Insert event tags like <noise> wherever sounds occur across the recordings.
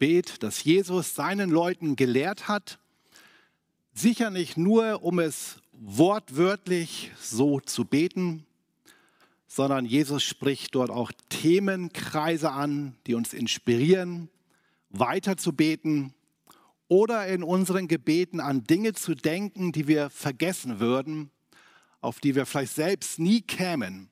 Gebet, das Jesus seinen Leuten gelehrt hat, sicher nicht nur, um es wortwörtlich so zu beten, sondern Jesus spricht dort auch Themenkreise an, die uns inspirieren, weiter zu beten oder in unseren Gebeten an Dinge zu denken, die wir vergessen würden, auf die wir vielleicht selbst nie kämen.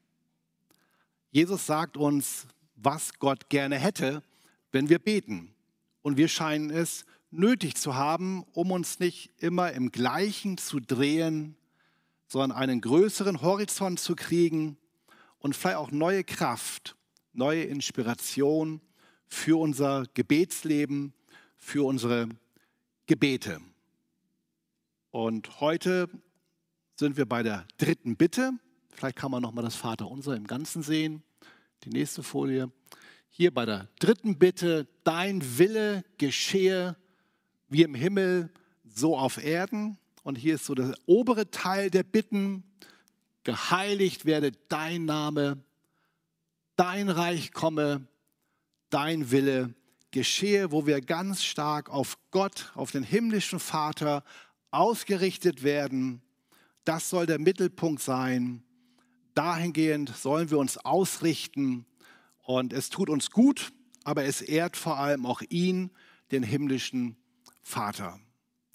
Jesus sagt uns, was Gott gerne hätte, wenn wir beten. Und wir scheinen es nötig zu haben, um uns nicht immer im Gleichen zu drehen, sondern einen größeren Horizont zu kriegen und vielleicht auch neue Kraft, neue Inspiration für unser Gebetsleben, für unsere Gebete. Und heute sind wir bei der dritten Bitte. Vielleicht kann man noch mal das Vaterunser im Ganzen sehen. Die nächste Folie. Hier bei der dritten Bitte, dein Wille geschehe wie im Himmel, so auf Erden. Und hier ist so der obere Teil der Bitten, geheiligt werde dein Name, dein Reich komme, dein Wille geschehe, wo wir ganz stark auf Gott, auf den himmlischen Vater ausgerichtet werden. Das soll der Mittelpunkt sein. Dahingehend sollen wir uns ausrichten und es tut uns gut, aber es ehrt vor allem auch ihn, den himmlischen Vater.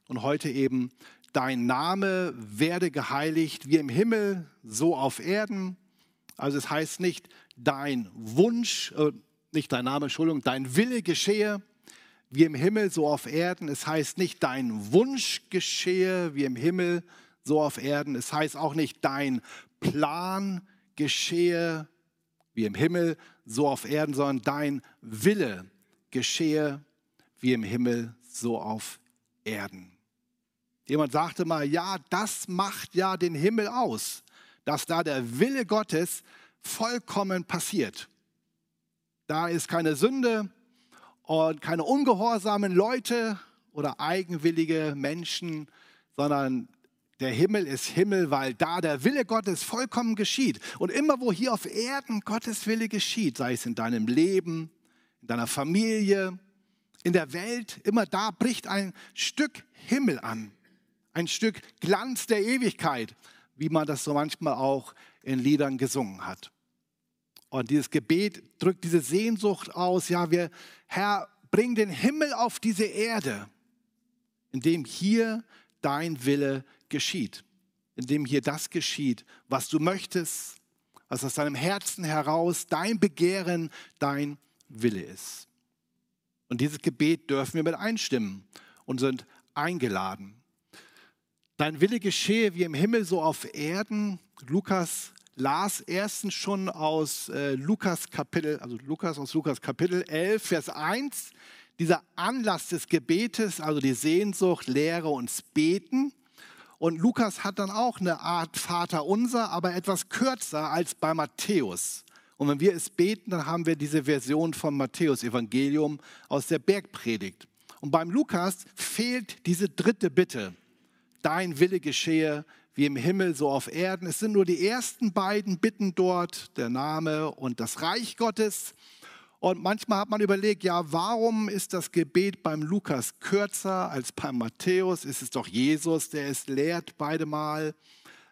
Und heute eben, dein Name werde geheiligt wie im Himmel, so auf Erden. Also es heißt nicht dein Wunsch, äh, nicht dein Name, Entschuldigung, dein Wille geschehe wie im Himmel, so auf Erden. Es heißt nicht dein Wunsch geschehe wie im Himmel, so auf Erden. Es heißt auch nicht dein Plan geschehe wie im Himmel, so auf Erden, sondern dein Wille geschehe wie im Himmel, so auf Erden. Jemand sagte mal, ja, das macht ja den Himmel aus, dass da der Wille Gottes vollkommen passiert. Da ist keine Sünde und keine ungehorsamen Leute oder eigenwillige Menschen, sondern der Himmel ist Himmel, weil da der Wille Gottes vollkommen geschieht. Und immer wo hier auf Erden Gottes Wille geschieht, sei es in deinem Leben, in deiner Familie, in der Welt, immer da bricht ein Stück Himmel an. Ein Stück Glanz der Ewigkeit, wie man das so manchmal auch in Liedern gesungen hat. Und dieses Gebet drückt diese Sehnsucht aus, ja, wir, Herr, bring den Himmel auf diese Erde, indem hier dein Wille geschieht, indem hier das geschieht, was du möchtest, was aus deinem Herzen heraus dein Begehren, dein Wille ist. Und dieses Gebet dürfen wir mit einstimmen und sind eingeladen. Dein Wille geschehe wie im Himmel, so auf Erden. Lukas las erstens schon aus äh, Lukas Kapitel, also Lukas aus Lukas Kapitel 11, Vers 1, dieser Anlass des Gebetes, also die Sehnsucht, Lehre uns beten. Und Lukas hat dann auch eine Art Vater unser, aber etwas kürzer als bei Matthäus. Und wenn wir es beten, dann haben wir diese Version vom Matthäus-Evangelium aus der Bergpredigt. Und beim Lukas fehlt diese dritte Bitte. Dein Wille geschehe wie im Himmel, so auf Erden. Es sind nur die ersten beiden Bitten dort, der Name und das Reich Gottes. Und manchmal hat man überlegt, ja, warum ist das Gebet beim Lukas kürzer als beim Matthäus? Ist es doch Jesus, der es lehrt beide Mal.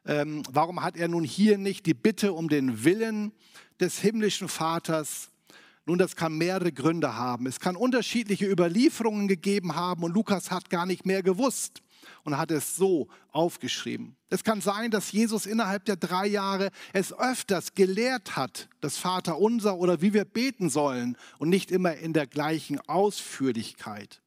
Ähm, warum hat er nun hier nicht die Bitte um den Willen des himmlischen Vaters? Nun, das kann mehrere Gründe haben. Es kann unterschiedliche Überlieferungen gegeben haben und Lukas hat gar nicht mehr gewusst und hat es so aufgeschrieben. Es kann sein, dass Jesus innerhalb der drei Jahre es öfters gelehrt hat, das Vaterunser oder wie wir beten sollen und nicht immer in der gleichen Ausführlichkeit.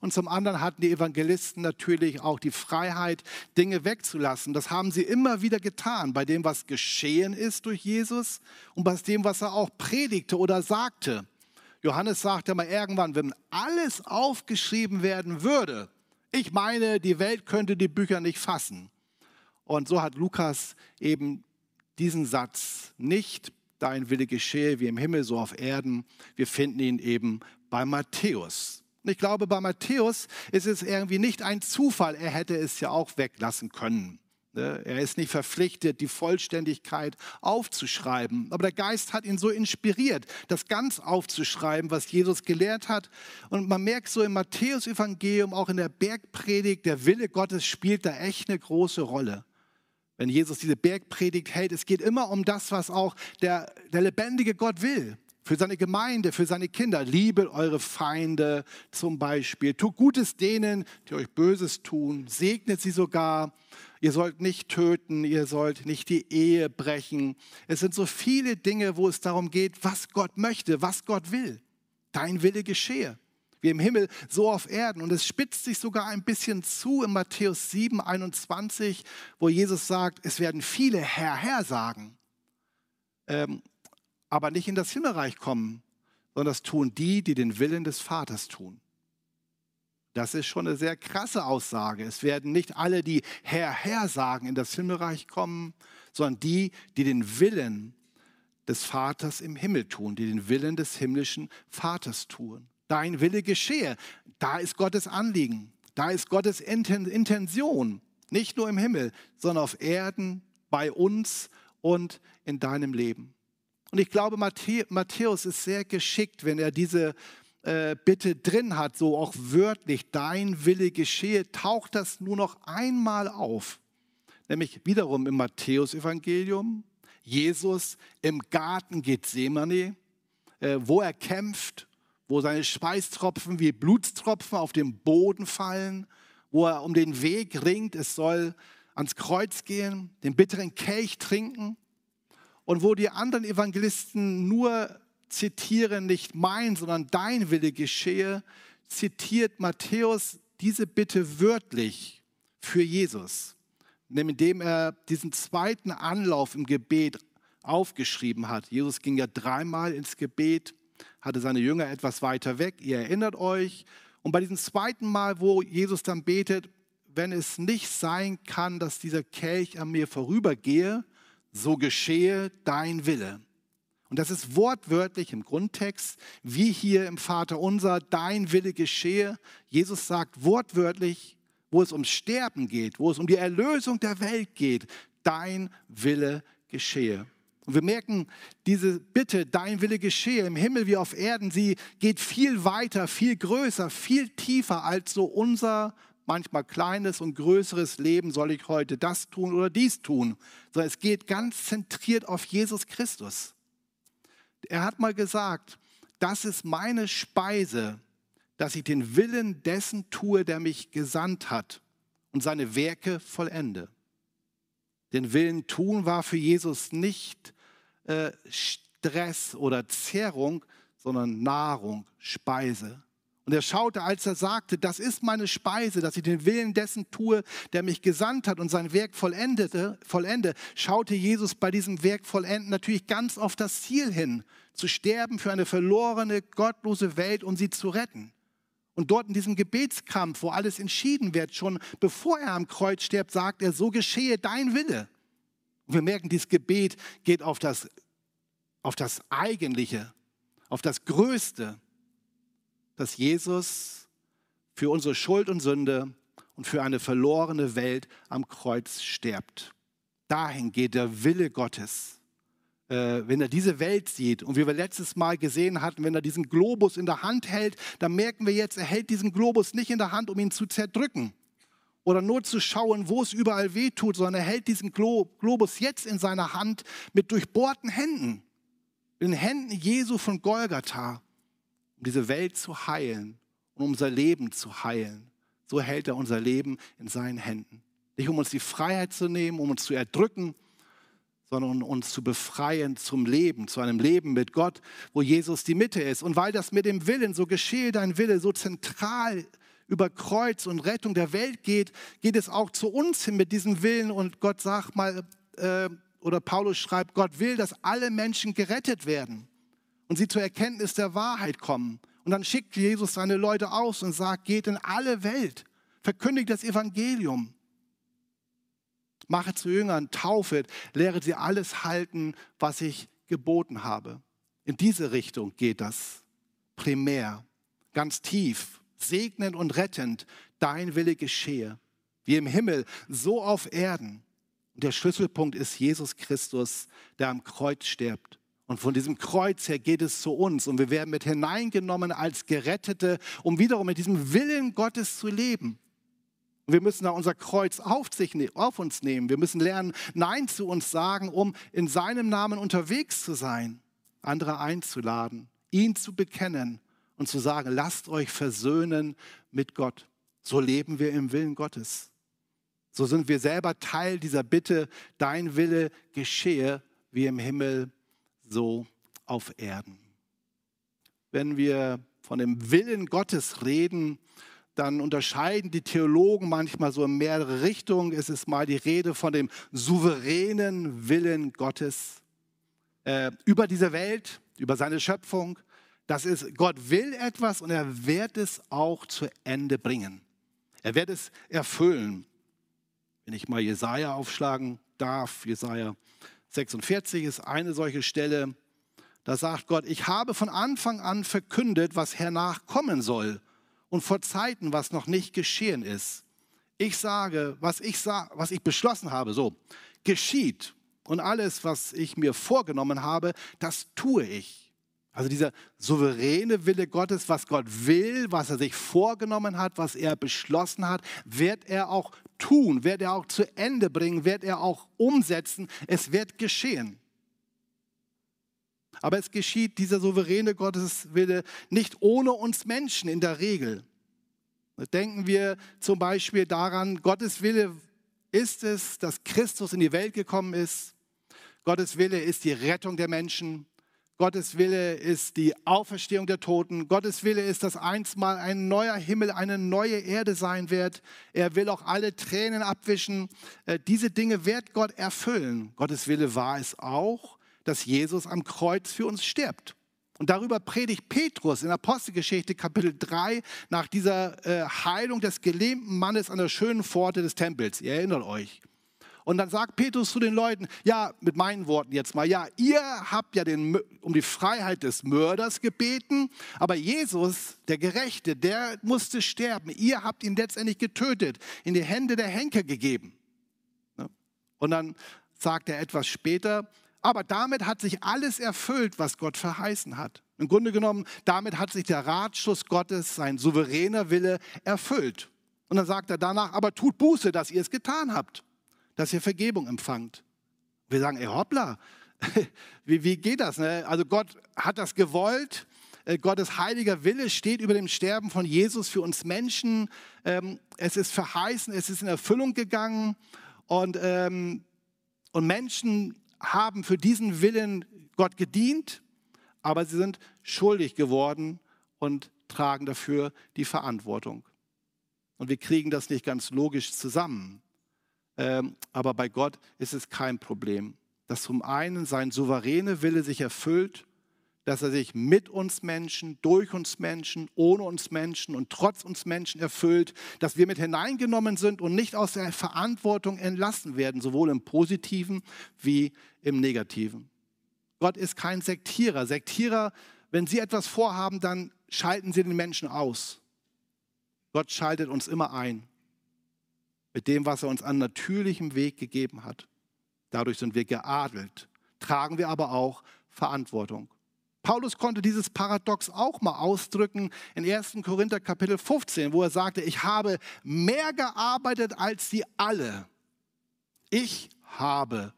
Und zum anderen hatten die Evangelisten natürlich auch die Freiheit, Dinge wegzulassen. Das haben sie immer wieder getan, bei dem, was geschehen ist durch Jesus und bei dem, was er auch predigte oder sagte. Johannes sagt ja mal irgendwann, wenn alles aufgeschrieben werden würde, ich meine, die Welt könnte die Bücher nicht fassen. Und so hat Lukas eben diesen Satz nicht, dein Wille geschehe wie im Himmel, so auf Erden. Wir finden ihn eben bei Matthäus. Ich glaube, bei Matthäus ist es irgendwie nicht ein Zufall, er hätte es ja auch weglassen können. Ne? Er ist nicht verpflichtet, die Vollständigkeit aufzuschreiben. Aber der Geist hat ihn so inspiriert, das ganz aufzuschreiben, was Jesus gelehrt hat. Und man merkt so im Matthäus-Evangelium, auch in der Bergpredigt, der Wille Gottes spielt da echt eine große Rolle. Wenn Jesus diese Bergpredigt hält, es geht immer um das, was auch der, der lebendige Gott will. Für seine Gemeinde, für seine Kinder. Liebe eure Feinde zum Beispiel. Tut Gutes denen, die euch Böses tun. Segnet sie sogar ihr sollt nicht töten, ihr sollt nicht die Ehe brechen. Es sind so viele Dinge, wo es darum geht, was Gott möchte, was Gott will. Dein Wille geschehe. Wie im Himmel, so auf Erden. Und es spitzt sich sogar ein bisschen zu in Matthäus 7, 21, wo Jesus sagt, es werden viele Herr, Herr sagen, ähm, aber nicht in das Himmelreich kommen, sondern das tun die, die den Willen des Vaters tun. Das ist schon eine sehr krasse Aussage. Es werden nicht alle, die Herr, Herr sagen, in das Himmelreich kommen, sondern die, die den Willen des Vaters im Himmel tun, die den Willen des himmlischen Vaters tun. Dein Wille geschehe. Da ist Gottes Anliegen. Da ist Gottes Intention. Nicht nur im Himmel, sondern auf Erden, bei uns und in deinem Leben. Und ich glaube, Matthäus ist sehr geschickt, wenn er diese äh, Bitte drin hat, so auch wörtlich, dein Wille geschehe, taucht das nur noch einmal auf. Nämlich wiederum im Matthäusevangelium, Jesus im Garten Gethsemane, äh, wo er kämpft, wo seine Schweißtropfen wie Blutstropfen auf den Boden fallen, wo er um den Weg ringt, es soll ans Kreuz gehen, den bitteren Kelch trinken und wo die anderen Evangelisten nur zitiere nicht mein, sondern dein Wille geschehe, zitiert Matthäus diese Bitte wörtlich für Jesus, indem er diesen zweiten Anlauf im Gebet aufgeschrieben hat. Jesus ging ja dreimal ins Gebet, hatte seine Jünger etwas weiter weg, ihr erinnert euch. Und bei diesem zweiten Mal, wo Jesus dann betet, wenn es nicht sein kann, dass dieser Kelch an mir vorübergehe, so geschehe dein Wille. Und das ist wortwörtlich im Grundtext, wie hier im Vater unser, dein Wille geschehe. Jesus sagt wortwörtlich, wo es ums Sterben geht, wo es um die Erlösung der Welt geht, dein Wille geschehe. Und wir merken, diese Bitte, dein Wille geschehe im Himmel wie auf Erden, sie geht viel weiter, viel größer, viel tiefer als so unser manchmal kleines und größeres Leben, soll ich heute das tun oder dies tun, sondern es geht ganz zentriert auf Jesus Christus. Er hat mal gesagt, das ist meine Speise, dass ich den Willen dessen tue, der mich gesandt hat und seine Werke vollende. Den Willen tun war für Jesus nicht äh, Stress oder Zehrung, sondern Nahrung, Speise. Und er schaute, als er sagte, das ist meine Speise, dass ich den Willen dessen tue, der mich gesandt hat und sein Werk vollendete, vollende, schaute Jesus bei diesem Werk vollenden natürlich ganz auf das Ziel hin, zu sterben für eine verlorene, gottlose Welt und sie zu retten. Und dort in diesem Gebetskampf, wo alles entschieden wird, schon bevor er am Kreuz stirbt, sagt er, so geschehe dein Wille. Und wir merken, dieses Gebet geht auf das, auf das Eigentliche, auf das Größte dass Jesus für unsere Schuld und Sünde und für eine verlorene Welt am Kreuz stirbt. Dahin geht der Wille Gottes. Äh, wenn er diese Welt sieht und wie wir letztes Mal gesehen hatten, wenn er diesen Globus in der Hand hält, dann merken wir jetzt, er hält diesen Globus nicht in der Hand, um ihn zu zerdrücken oder nur zu schauen, wo es überall weh tut, sondern er hält diesen Globus jetzt in seiner Hand mit durchbohrten Händen, in den Händen Jesu von Golgatha um diese Welt zu heilen und um unser Leben zu heilen. So hält er unser Leben in seinen Händen. Nicht um uns die Freiheit zu nehmen, um uns zu erdrücken, sondern um uns zu befreien zum Leben, zu einem Leben mit Gott, wo Jesus die Mitte ist. Und weil das mit dem Willen, so geschehe dein Wille, so zentral über Kreuz und Rettung der Welt geht, geht es auch zu uns hin mit diesem Willen. Und Gott sagt mal, äh, oder Paulus schreibt, Gott will, dass alle Menschen gerettet werden und sie zur Erkenntnis der Wahrheit kommen. Und dann schickt Jesus seine Leute aus und sagt, geht in alle Welt, verkündigt das Evangelium. Mache zu Jüngern, taufet, lehre sie alles halten, was ich geboten habe. In diese Richtung geht das primär, ganz tief, segnend und rettend, dein Wille geschehe, wie im Himmel, so auf Erden. Und der Schlüsselpunkt ist Jesus Christus, der am Kreuz stirbt. Und von diesem Kreuz her geht es zu uns und wir werden mit hineingenommen als Gerettete, um wiederum mit diesem Willen Gottes zu leben. Und wir müssen da unser Kreuz auf, sich, ne-, auf uns nehmen. Wir müssen lernen, Nein zu uns sagen, um in seinem Namen unterwegs zu sein, andere einzuladen, ihn zu bekennen und zu sagen, lasst euch versöhnen mit Gott. So leben wir im Willen Gottes. So sind wir selber Teil dieser Bitte, dein Wille geschehe wie im Himmel so auf Erden. Wenn wir von dem Willen Gottes reden, dann unterscheiden die Theologen manchmal so in mehrere Richtungen. Es ist mal die Rede von dem souveränen Willen Gottes äh, über diese Welt, über seine Schöpfung. Das ist, Gott will etwas und er wird es auch zu Ende bringen. Er wird es erfüllen. Wenn ich mal Jesaja aufschlagen darf, Jesaja 46 ist eine solche Stelle. Da sagt Gott, ich habe von Anfang an verkündet, was hernach kommen soll und vor Zeiten, was noch nicht geschehen ist. Ich sage, was ich, was ich beschlossen habe, so, geschieht. Und alles, was ich mir vorgenommen habe, das tue ich. Also dieser souveräne Wille Gottes, was Gott will, was er sich vorgenommen hat, was er beschlossen hat, wird er auch tun, wird er auch zu Ende bringen, wird er auch umsetzen. Es wird geschehen. Aber es geschieht dieser souveräne Gotteswille nicht ohne uns Menschen in der Regel. Denken wir zum Beispiel daran, Gottes Wille ist es, dass Christus in die Welt gekommen ist. Gottes Wille ist die Rettung der Menschen. Gottes Wille ist die Auferstehung der Toten. Gottes Wille ist, dass einstmal ein neuer Himmel, eine neue Erde sein wird. Er will auch alle Tränen abwischen. Äh, diese Dinge wird Gott erfüllen. Gottes Wille war es auch, dass Jesus am Kreuz für uns stirbt. Und darüber predigt Petrus in Apostelgeschichte Kapitel 3 nach dieser äh, Heilung des gelähmten Mannes an der schönen Pforte des Tempels. Ihr erinnert euch. Und dann sagt Petrus zu den Leuten, ja, mit meinen Worten jetzt mal, ja, ihr habt ja den, um die Freiheit des Mörders gebeten, aber Jesus, der Gerechte, der musste sterben. Ihr habt ihn letztendlich getötet, in die Hände der Henker gegeben. Ne? Und dann sagt er etwas später, aber damit hat sich alles erfüllt, was Gott verheißen hat. Im Grunde genommen, damit hat sich der Ratschluss Gottes, sein souveräner Wille, erfüllt. Und dann sagt er danach, aber tut Buße, dass ihr es getan habt dass ihr Vergebung empfangt. Wir sagen, ey, hoppla, <laughs> wie, wie geht das? Ne? Also Gott hat das gewollt. Äh, Gottes heiliger Wille steht über dem Sterben von Jesus für uns Menschen. Ähm, es ist verheißen, es ist in Erfüllung gegangen. Und, ähm, und Menschen haben für diesen Willen Gott gedient, aber sie sind schuldig geworden und tragen dafür die Verantwortung. Und wir kriegen das nicht ganz logisch zusammen. Ähm, aber bei Gott ist es kein Problem, dass zum einen sein souveräne Wille sich erfüllt, dass er sich mit uns Menschen, durch uns Menschen, ohne uns Menschen und trotz uns Menschen erfüllt, dass wir mit hineingenommen sind und nicht aus der Verantwortung entlassen werden, sowohl im positiven wie im negativen. Gott ist kein Sektierer. Sektierer, wenn sie etwas vorhaben, dann schalten sie den Menschen aus. Gott schaltet uns immer ein mit dem, was er uns an natürlichem Weg gegeben hat. Dadurch sind wir geadelt, tragen wir aber auch Verantwortung. Paulus konnte dieses Paradox auch mal ausdrücken in 1. Korinther Kapitel 15, wo er sagte, ich habe mehr gearbeitet als sie alle. Ich habe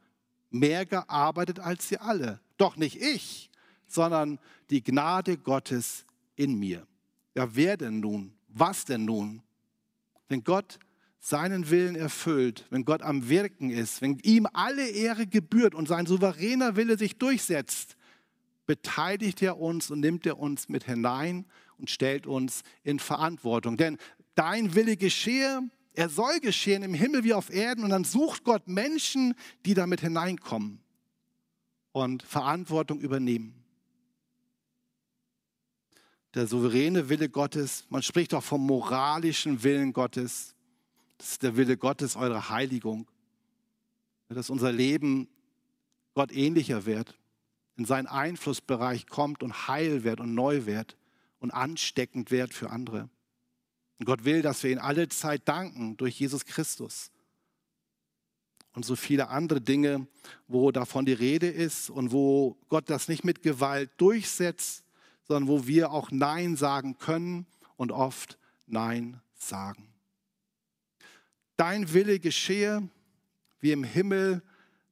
mehr gearbeitet als sie alle. Doch nicht ich, sondern die Gnade Gottes in mir. Ja, wer denn nun? Was denn nun? Wenn Gott seinen Willen erfüllt, wenn Gott am Wirken ist, wenn ihm alle Ehre gebührt und sein souveräner Wille sich durchsetzt, beteiligt er uns und nimmt er uns mit hinein und stellt uns in Verantwortung. Denn dein Wille geschehe, er soll geschehen im Himmel wie auf Erden und dann sucht Gott Menschen, die damit hineinkommen und Verantwortung übernehmen. der souveräne Wille Gottes. Man spricht auch vom moralischen Willen Gottes. Das ist der Wille Gottes, eure Heiligung. Dass unser Leben Gott ähnlicher wird, in seinen Einflussbereich kommt und heil wird und neu wird und ansteckend wird für andere. Und Gott will, dass wir ihn alle Zeit danken durch Jesus Christus. Und so viele andere Dinge, wo davon die Rede ist und wo Gott das nicht mit Gewalt durchsetzt, sondern wo wir auch Nein sagen können und oft Nein sagen. Dein Wille geschehe, wie im Himmel,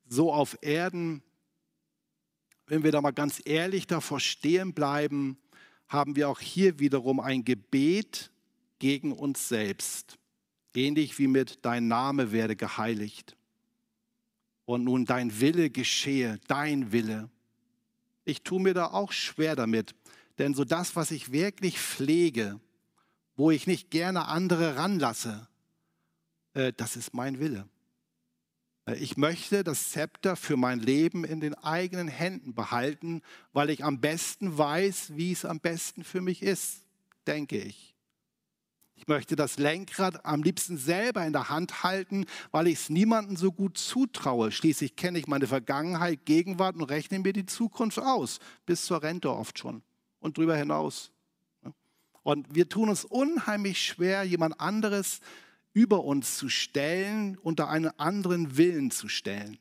so auf Erden. Wenn wir da mal ganz ehrlich davor stehen bleiben, haben wir auch hier wiederum ein Gebet gegen uns selbst, ähnlich wie mit Dein Name werde geheiligt. Und nun dein Wille geschehe, dein Wille. Ich tue mir da auch schwer damit, denn so das, was ich wirklich pflege, wo ich nicht gerne andere ranlasse, äh, das ist mein Wille. Äh, ich möchte das Zepter für mein Leben in den eigenen Händen behalten, weil ich am besten weiß, wie es am besten für mich ist, denke ich. Ich möchte das Lenkrad am liebsten selber in der Hand halten, weil ich es niemandem so gut zutraue. Schließlich kenne ich meine Vergangenheit, Gegenwart und rechne mir die Zukunft aus, bis zur Rente oft schon und darüber hinaus. Und wir tun uns unheimlich schwer, jemand anderes über uns zu stellen, unter einen anderen Willen zu stellen.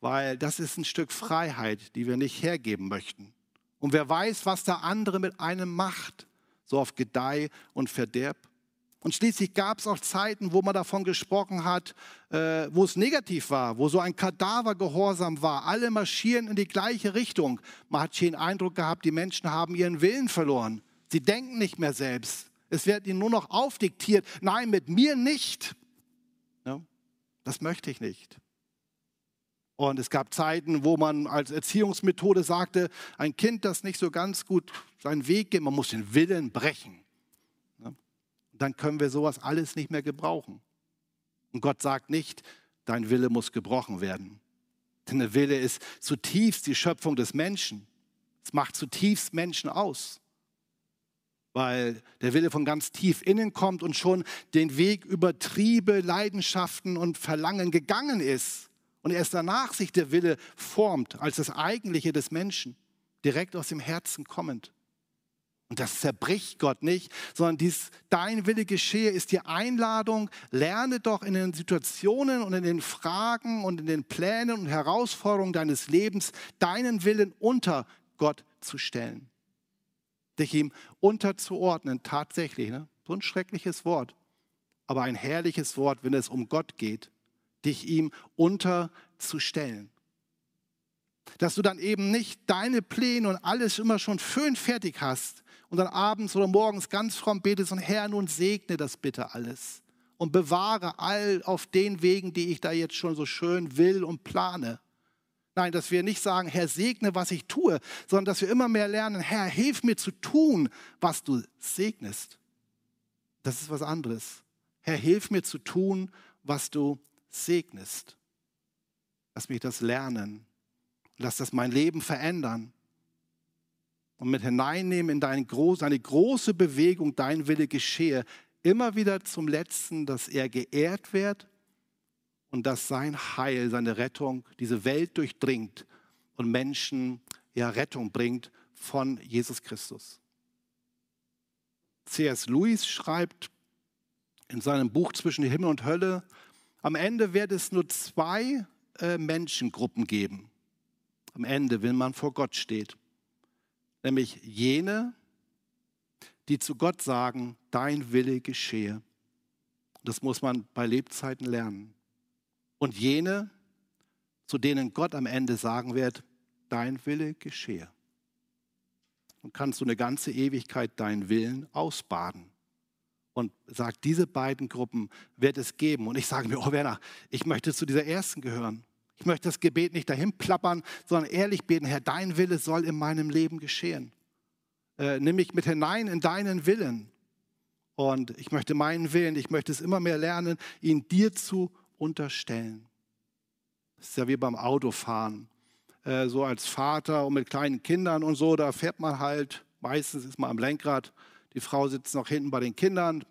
Weil das ist ein Stück Freiheit, die wir nicht hergeben möchten. Und wer weiß, was der andere mit einem macht, so auf Gedeih und Verderb. Und schließlich gab es auch Zeiten, wo man davon gesprochen hat, äh, wo es negativ war, wo so ein Kadavergehorsam war. Alle marschieren in die gleiche Richtung. Man hat den Eindruck gehabt, die Menschen haben ihren Willen verloren. Sie denken nicht mehr selbst. Es wird ihnen nur noch aufdiktiert. Nein, mit mir nicht. Das möchte ich nicht. Und es gab Zeiten, wo man als Erziehungsmethode sagte, ein Kind, das nicht so ganz gut seinen Weg geht, man muss den Willen brechen dann können wir sowas alles nicht mehr gebrauchen. Und Gott sagt nicht, dein Wille muss gebrochen werden. Denn der Wille ist zutiefst die Schöpfung des Menschen. Es macht zutiefst Menschen aus. Weil der Wille von ganz tief innen kommt und schon den Weg über Triebe, Leidenschaften und Verlangen gegangen ist. Und erst danach sich der Wille formt als das Eigentliche des Menschen, direkt aus dem Herzen kommend. Und das zerbricht Gott nicht, sondern dies, dein Wille geschehe, ist die Einladung, lerne doch in den Situationen und in den Fragen und in den Plänen und Herausforderungen deines Lebens deinen Willen unter Gott zu stellen. Dich ihm unterzuordnen, tatsächlich. Ne? So ein schreckliches Wort, aber ein herrliches Wort, wenn es um Gott geht, dich ihm unterzustellen. Dass du dann eben nicht deine Pläne und alles immer schon schön fertig hast, und dann abends oder morgens ganz fromm betest und Herr, nun segne das bitte alles und bewahre all auf den Wegen, die ich da jetzt schon so schön will und plane. Nein, dass wir nicht sagen, Herr, segne, was ich tue, sondern dass wir immer mehr lernen, Herr, hilf mir zu tun, was du segnest. Das ist was anderes. Herr, hilf mir zu tun, was du segnest. Lass mich das lernen. Lass das mein Leben verändern und mit hineinnehmen in deine große, eine große Bewegung, dein Wille geschehe, immer wieder zum Letzten, dass er geehrt wird und dass sein Heil, seine Rettung diese Welt durchdringt und Menschen ja Rettung bringt von Jesus Christus. C.S. Lewis schreibt in seinem Buch Zwischen Himmel und Hölle, am Ende wird es nur zwei äh, Menschengruppen geben. Am Ende, wenn man vor Gott steht nämlich jene, die zu Gott sagen, dein Wille geschehe. Das muss man bei Lebzeiten lernen. Und jene, zu denen Gott am Ende sagen wird, dein Wille geschehe. Und kannst du eine ganze Ewigkeit deinen Willen ausbaden. Und sagt, diese beiden Gruppen wird es geben. Und ich sage mir, oh Werner, ich möchte zu dieser ersten gehören. Ich möchte das Gebet nicht dahin plappern, sondern ehrlich beten, Herr, dein Wille soll in meinem Leben geschehen. Äh, nimm mich mit hinein in deinen Willen. Und ich möchte meinen Willen, ich möchte es immer mehr lernen, ihn dir zu unterstellen. Das ist ja wie beim Autofahren. Äh, so als Vater und mit kleinen Kindern und so, da fährt man halt Meistens ist man am Lenkrad, die Frau sitzt noch hinten bei den Kindern.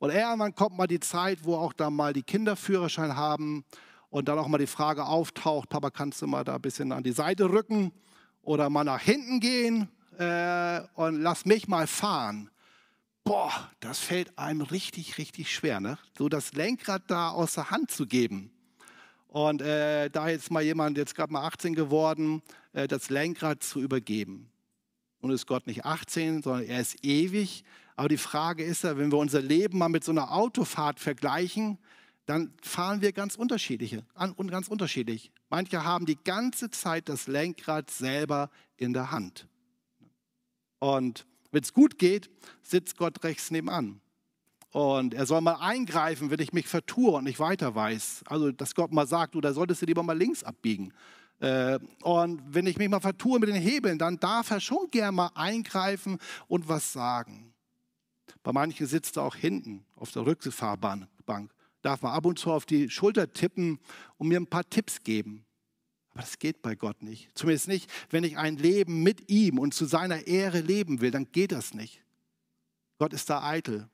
Und irgendwann kommt mal die Zeit, wo auch da mal die Kinder Führerschein haben und dann auch mal die Frage auftaucht, Papa, kannst du mal da ein bisschen an die Seite rücken oder mal nach hinten gehen äh, und lass mich mal fahren. Boah, das fällt einem richtig, richtig schwer, ne? so das Lenkrad da aus der Hand zu geben. Und äh, da jetzt mal jemand, jetzt gerade mal 18 geworden, äh, das Lenkrad zu übergeben. Und ist Gott nicht 18, sondern er ist ewig. Aber die Frage ist ja, wenn wir unser Leben mal mit so einer Autofahrt vergleichen, dann fahren wir ganz unterschiedliche, und ganz unterschiedlich. Manche haben die ganze Zeit das Lenkrad selber in der Hand. Und wenn es gut geht, sitzt Gott rechts nebenan. Und er soll mal eingreifen, wenn ich mich vertue und nicht weiter weiß. Also, dass Gott mal sagt, du, da solltest du lieber mal links abbiegen. Äh, und wenn ich mich mal vertue mit den Hebeln, dann darf er schon gern mal eingreifen und was sagen. Bei manchen sitzt er auch hinten auf der Rückfahrbank darf man ab und zu auf die Schulter tippen und mir ein paar Tipps geben. Aber das geht bei Gott nicht. Zumindest nicht, wenn ich ein Leben mit ihm und zu seiner Ehre leben will, dann geht das nicht. Gott ist da eitel.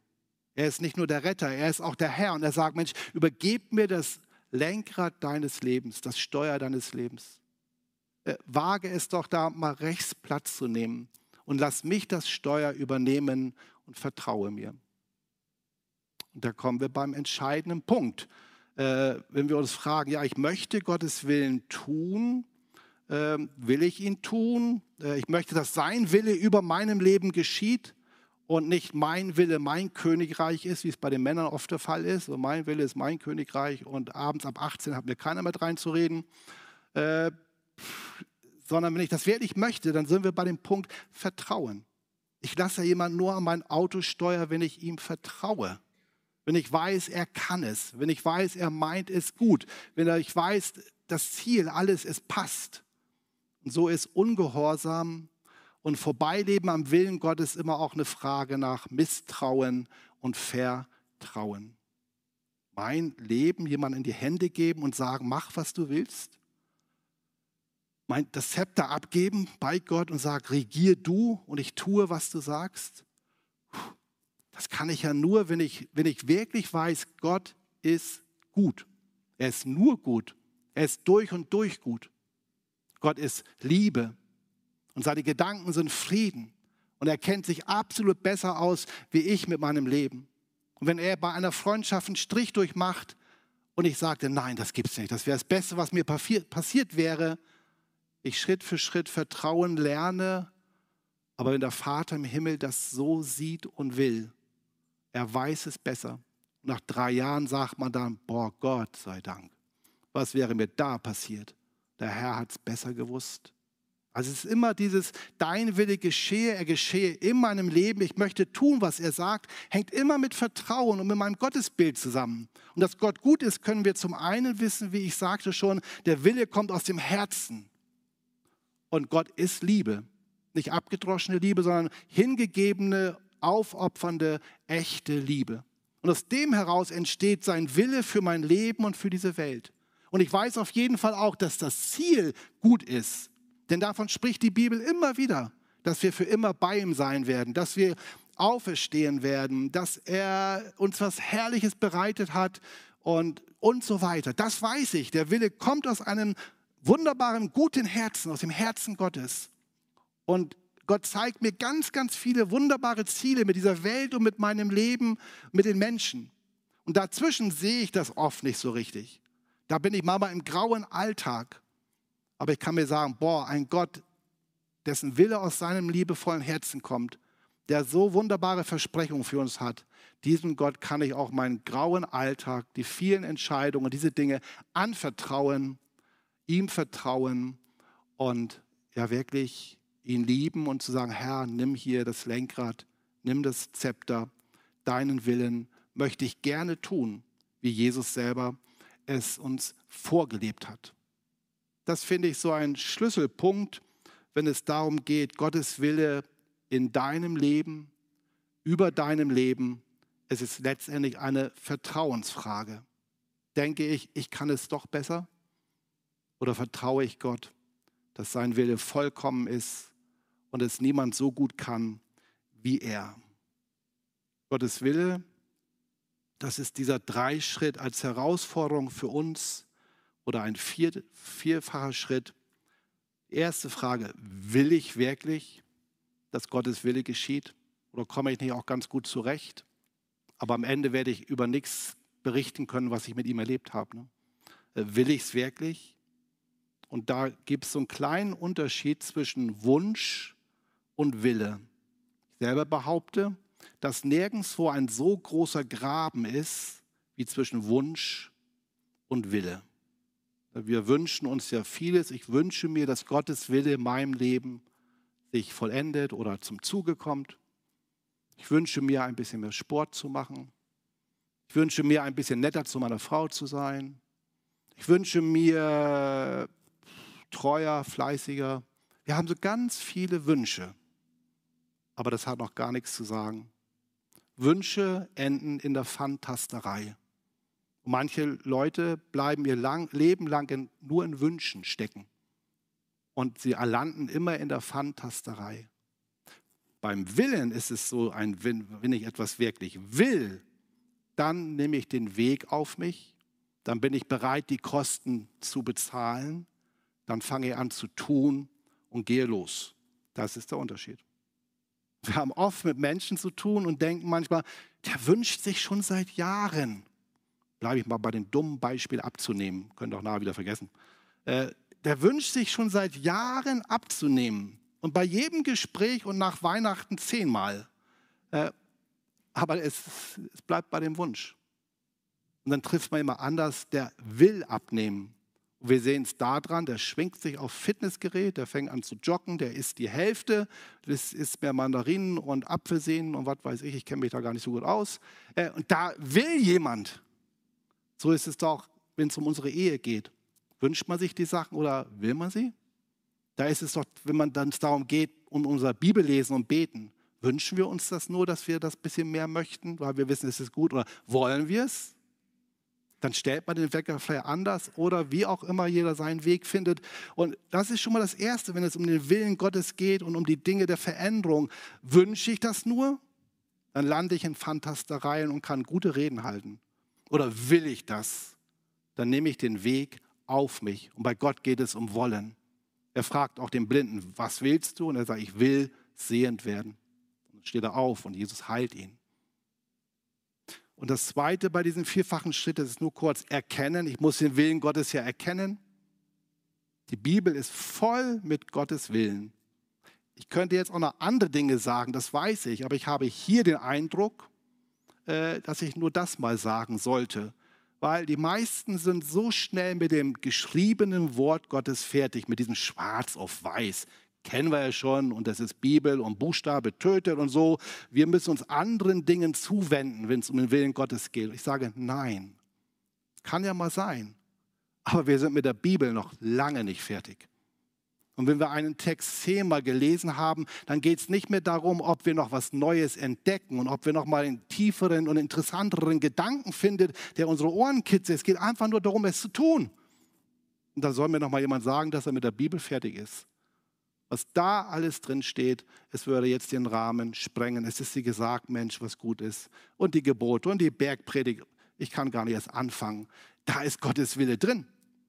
Er ist nicht nur der Retter, er ist auch der Herr. Und er sagt, Mensch, übergib mir das Lenkrad deines Lebens, das Steuer deines Lebens. Äh, wage es doch da mal rechts Platz zu nehmen und lass mich das Steuer übernehmen und vertraue mir. Und da kommen wir beim entscheidenden Punkt. Äh, wenn wir uns fragen, ja, ich möchte Gottes Willen tun, äh, will ich ihn tun? Äh, ich möchte, dass sein Wille über meinem Leben geschieht und nicht mein Wille mein Königreich ist, wie es bei den Männern oft der Fall ist. Und mein Wille ist mein Königreich und abends ab 18 hat mir keiner mehr reinzureden. Äh, sondern wenn ich das wirklich möchte, dann sind wir bei dem Punkt Vertrauen. Ich lasse jemand nur an mein Auto steuern, wenn ich ihm vertraue wenn ich weiß, er kann es, wenn ich weiß, er meint es gut, wenn ich weiß, das Ziel, alles, es passt. Und so ist Ungehorsam und Vorbeileben am Willen Gottes immer auch eine Frage nach Misstrauen und Vertrauen. Mein Leben jemand in die Hände geben und sagen, mach, was du willst. Mein, das Zepter abgeben bei Gott und sagen, regier du und ich tue, was du sagst. Das kann ich ja nur, wenn ich, wenn ich wirklich weiß, Gott ist gut. Er ist nur gut. Er ist durch und durch gut. Gott ist Liebe und seine Gedanken sind Frieden. Und er kennt sich absolut besser aus wie ich mit meinem Leben. Und wenn er bei einer Freundschaft einen Strich durchmacht und ich sagte, nein, das gibt's nicht, das wäre das Beste, was mir passiert wäre, ich Schritt für Schritt Vertrauen lerne, aber wenn der Vater im Himmel das so sieht und will, er weiß es besser. Nach drei Jahren sagt man dann, boah, Gott sei Dank. Was wäre mir da passiert? Der Herr hat es besser gewusst. Also es ist immer dieses, dein Wille geschehe, er geschehe in meinem Leben, ich möchte tun, was er sagt, hängt immer mit Vertrauen und mit meinem Gottesbild zusammen. Und dass Gott gut ist, können wir zum einen wissen, wie ich sagte schon, der Wille kommt aus dem Herzen. Und Gott ist Liebe. Nicht abgedroschene Liebe, sondern hingegebene aufopfernde, echte Liebe. Und aus dem heraus entsteht sein Wille für mein Leben und für diese Welt. Und ich weiß auf jeden Fall auch, dass das Ziel gut ist. Denn davon spricht die Bibel immer wieder, dass wir für immer bei ihm sein werden, dass wir auferstehen werden, dass er uns was Herrliches bereitet hat und, und so weiter. Das weiß ich. Der Wille kommt aus einem wunderbaren, guten Herzen, aus dem Herzen Gottes. Und Gott zeigt mir ganz, ganz viele wunderbare Ziele mit dieser Welt und mit meinem Leben, mit den Menschen. Und dazwischen sehe ich das oft nicht so richtig. Da bin ich manchmal im grauen Alltag. Aber ich kann mir sagen, boah, ein Gott, dessen Wille aus seinem liebevollen Herzen kommt, der so wunderbare Versprechungen für uns hat, diesem Gott kann ich auch meinen grauen Alltag, die vielen Entscheidungen, diese Dinge anvertrauen, ihm vertrauen und ja wirklich ihn lieben und zu sagen, Herr, nimm hier das Lenkrad, nimm das Zepter, deinen Willen möchte ich gerne tun, wie Jesus selber es uns vorgelebt hat. Das finde ich so ein Schlüsselpunkt, wenn es darum geht, Gottes Wille in deinem Leben, über deinem Leben. Es ist letztendlich eine Vertrauensfrage. Denke ich, ich kann es doch besser? Oder vertraue ich Gott, dass sein Wille vollkommen ist und es niemand so gut kann wie er. Gottes Wille, das ist dieser Dreischritt als Herausforderung für uns oder ein vier, vierfacher Schritt. Erste Frage, will ich wirklich, dass Gottes Wille geschieht? Oder komme ich nicht auch ganz gut zurecht? Aber am Ende werde ich über nichts berichten können, was ich mit ihm erlebt habe. Ne? Will ich es wirklich? Und da gibt es so einen kleinen Unterschied zwischen Wunsch und Wille. Ich selber behaupte, dass nirgendwo ein so großer Graben ist wie zwischen Wunsch und Wille. Wir wünschen uns ja vieles. Ich wünsche mir, dass Gottes Wille in meinem Leben sich vollendet oder zum Zuge kommt. Ich wünsche mir, ein bisschen mehr Sport zu machen. Ich wünsche mir, ein bisschen netter zu meiner Frau zu sein. Ich wünsche mir, treuer, fleißiger. Wir haben so ganz viele Wünsche, aber das hat noch gar nichts zu sagen. Wünsche enden in der Fantasterei. Und manche Leute bleiben ihr lang, Leben lang in, nur in Wünschen stecken. Und sie landen immer in der Fantasterei. Beim Willen ist es so, ein, wenn, wenn ich etwas wirklich will, dann nehme ich den Weg auf mich, dann bin ich bereit, die Kosten zu bezahlen dann fange ich an zu tun und gehe los. Das ist der Unterschied. Wir haben oft mit Menschen zu tun und denken manchmal, der wünscht sich schon seit Jahren. Bleibe ich mal bei dem dummen Beispiel abzunehmen, könnt ihr auch nachher wieder vergessen. Äh, der wünscht sich schon seit Jahren abzunehmen. Und bei jedem Gespräch und nach Weihnachten zehnmal. Äh, aber es, es bleibt bei dem Wunsch. Und dann trifft man immer anders, der will abnehmen. Wir sehen es daran, der schwingt sich auf Fitnessgerät, der fängt an zu joggen, der isst die Hälfte, das isst mehr Mandarinen und Apfelsinen und was weiß ich, ich kenne mich da gar nicht so gut aus. Äh, und da will jemand. So ist es doch, wenn es um unsere Ehe geht. Wünscht man sich die Sachen oder will man sie? Da ist es doch, wenn man dann darum geht, um unser Bibellesen und Beten. Wünschen wir uns das nur, dass wir das ein bisschen mehr möchten, weil wir wissen, es ist gut? Oder wollen wir es? Dann stellt man den Wecker vielleicht anders oder wie auch immer jeder seinen Weg findet. Und das ist schon mal das Erste, wenn es um den Willen Gottes geht und um die Dinge der Veränderung. Wünsche ich das nur? Dann lande ich in Fantastereien und kann gute Reden halten. Oder will ich das? Dann nehme ich den Weg auf mich. Und bei Gott geht es um Wollen. Er fragt auch den Blinden, was willst du? Und er sagt, ich will sehend werden. Und dann steht er auf und Jesus heilt ihn. Und das Zweite bei diesem vierfachen Schritt, das ist nur kurz erkennen. Ich muss den Willen Gottes ja erkennen. Die Bibel ist voll mit Gottes Willen. Ich könnte jetzt auch noch andere Dinge sagen, das weiß ich, aber ich habe hier den Eindruck, äh, dass ich nur das mal sagen sollte, weil die meisten sind so schnell mit dem geschriebenen Wort Gottes fertig, mit diesem Schwarz auf Weiß kennen wir ja schon und das ist Bibel und Buchstabe tötet und so. Wir müssen uns anderen Dingen zuwenden, wenn es um den Willen Gottes geht. Ich sage nein. Kann ja mal sein. Aber wir sind mit der Bibel noch lange nicht fertig. Und wenn wir einen Text zehnmal gelesen haben, dann geht es nicht mehr darum, ob wir noch was Neues entdecken und ob wir noch mal einen tieferen und interessanteren Gedanken finden, der unsere Ohren kitzelt. Es geht einfach nur darum, es zu tun. Und da soll mir noch mal jemand sagen, dass er mit der Bibel fertig ist. Was da alles drin steht, es würde jetzt den Rahmen sprengen. Es ist dir gesagt, Mensch, was gut ist. Und die Gebote und die Bergpredigt. Ich kann gar nicht erst anfangen. Da ist Gottes Wille drin.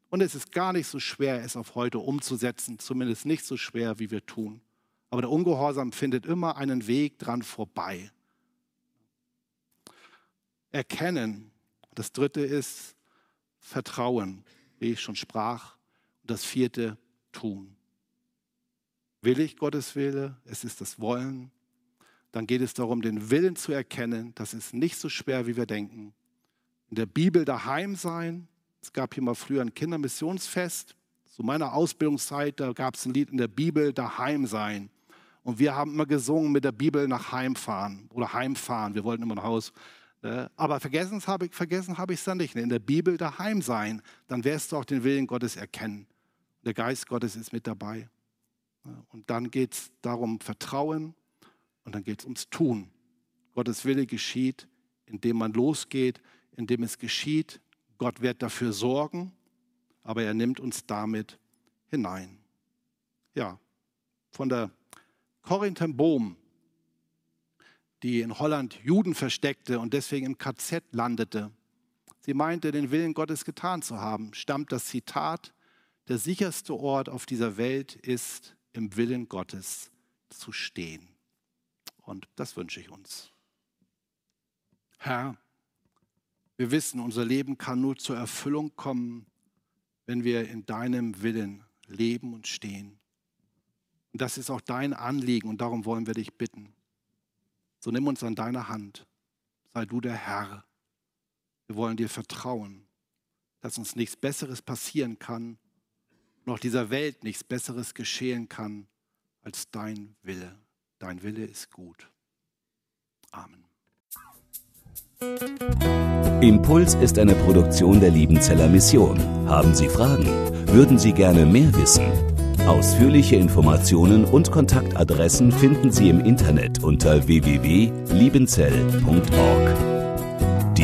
Und es ist gar nicht so schwer, es auf heute umzusetzen. Zumindest nicht so schwer, wie wir tun. Aber der Ungehorsam findet immer einen Weg dran vorbei. Erkennen. Das dritte ist Vertrauen, wie ich schon sprach. Und das vierte, tun. Will ich Gottes Wille? Es ist das Wollen. Dann geht es darum, den Willen zu erkennen. Das ist nicht so schwer, wie wir denken. In der Bibel daheim sein. Es gab hier mal früher ein Kindermissionsfest. Zu meiner Ausbildungszeit, da gab es ein Lied in der Bibel, daheim sein. Und wir haben immer gesungen mit der Bibel nach Heimfahren oder Heimfahren. Wir wollten immer nach Haus. Ne? Aber vergessen habe ich vergessen habe ich es dann nicht. In der Bibel daheim sein, dann wirst du auch den Willen Gottes erkennen. Der Geist Gottes ist mit dabei. Und dann geht es darum, Vertrauen und dann geht es ums Tun. Gottes Wille geschieht, indem man losgeht, indem es geschieht. Gott wird dafür sorgen, aber er nimmt uns damit hinein. Ja, von der Corrie ten Boom, die in Holland Juden versteckte und deswegen im KZ landete, sie meinte, den Willen Gottes getan zu haben, stammt das Zitat, der sicherste Ort auf dieser Welt ist, im Willen Gottes zu stehen. Und das wünsche ich uns. Herr, wir wissen, unser Leben kann nur zur Erfüllung kommen, wenn wir in deinem Willen leben und stehen. Und das ist auch dein Anliegen und darum wollen wir dich bitten. So nimm uns an deine Hand. Sei du der Herr. Wir wollen dir vertrauen, dass uns nichts Besseres passieren kann, noch dieser Welt nichts Besseres geschehen kann als dein Wille. Dein Wille ist gut. Amen. Impuls ist eine Produktion der Liebenzeller Mission. Haben Sie Fragen? Würden Sie gerne mehr wissen? Ausführliche Informationen und Kontaktadressen finden Sie im Internet unter www.liebenzell.org.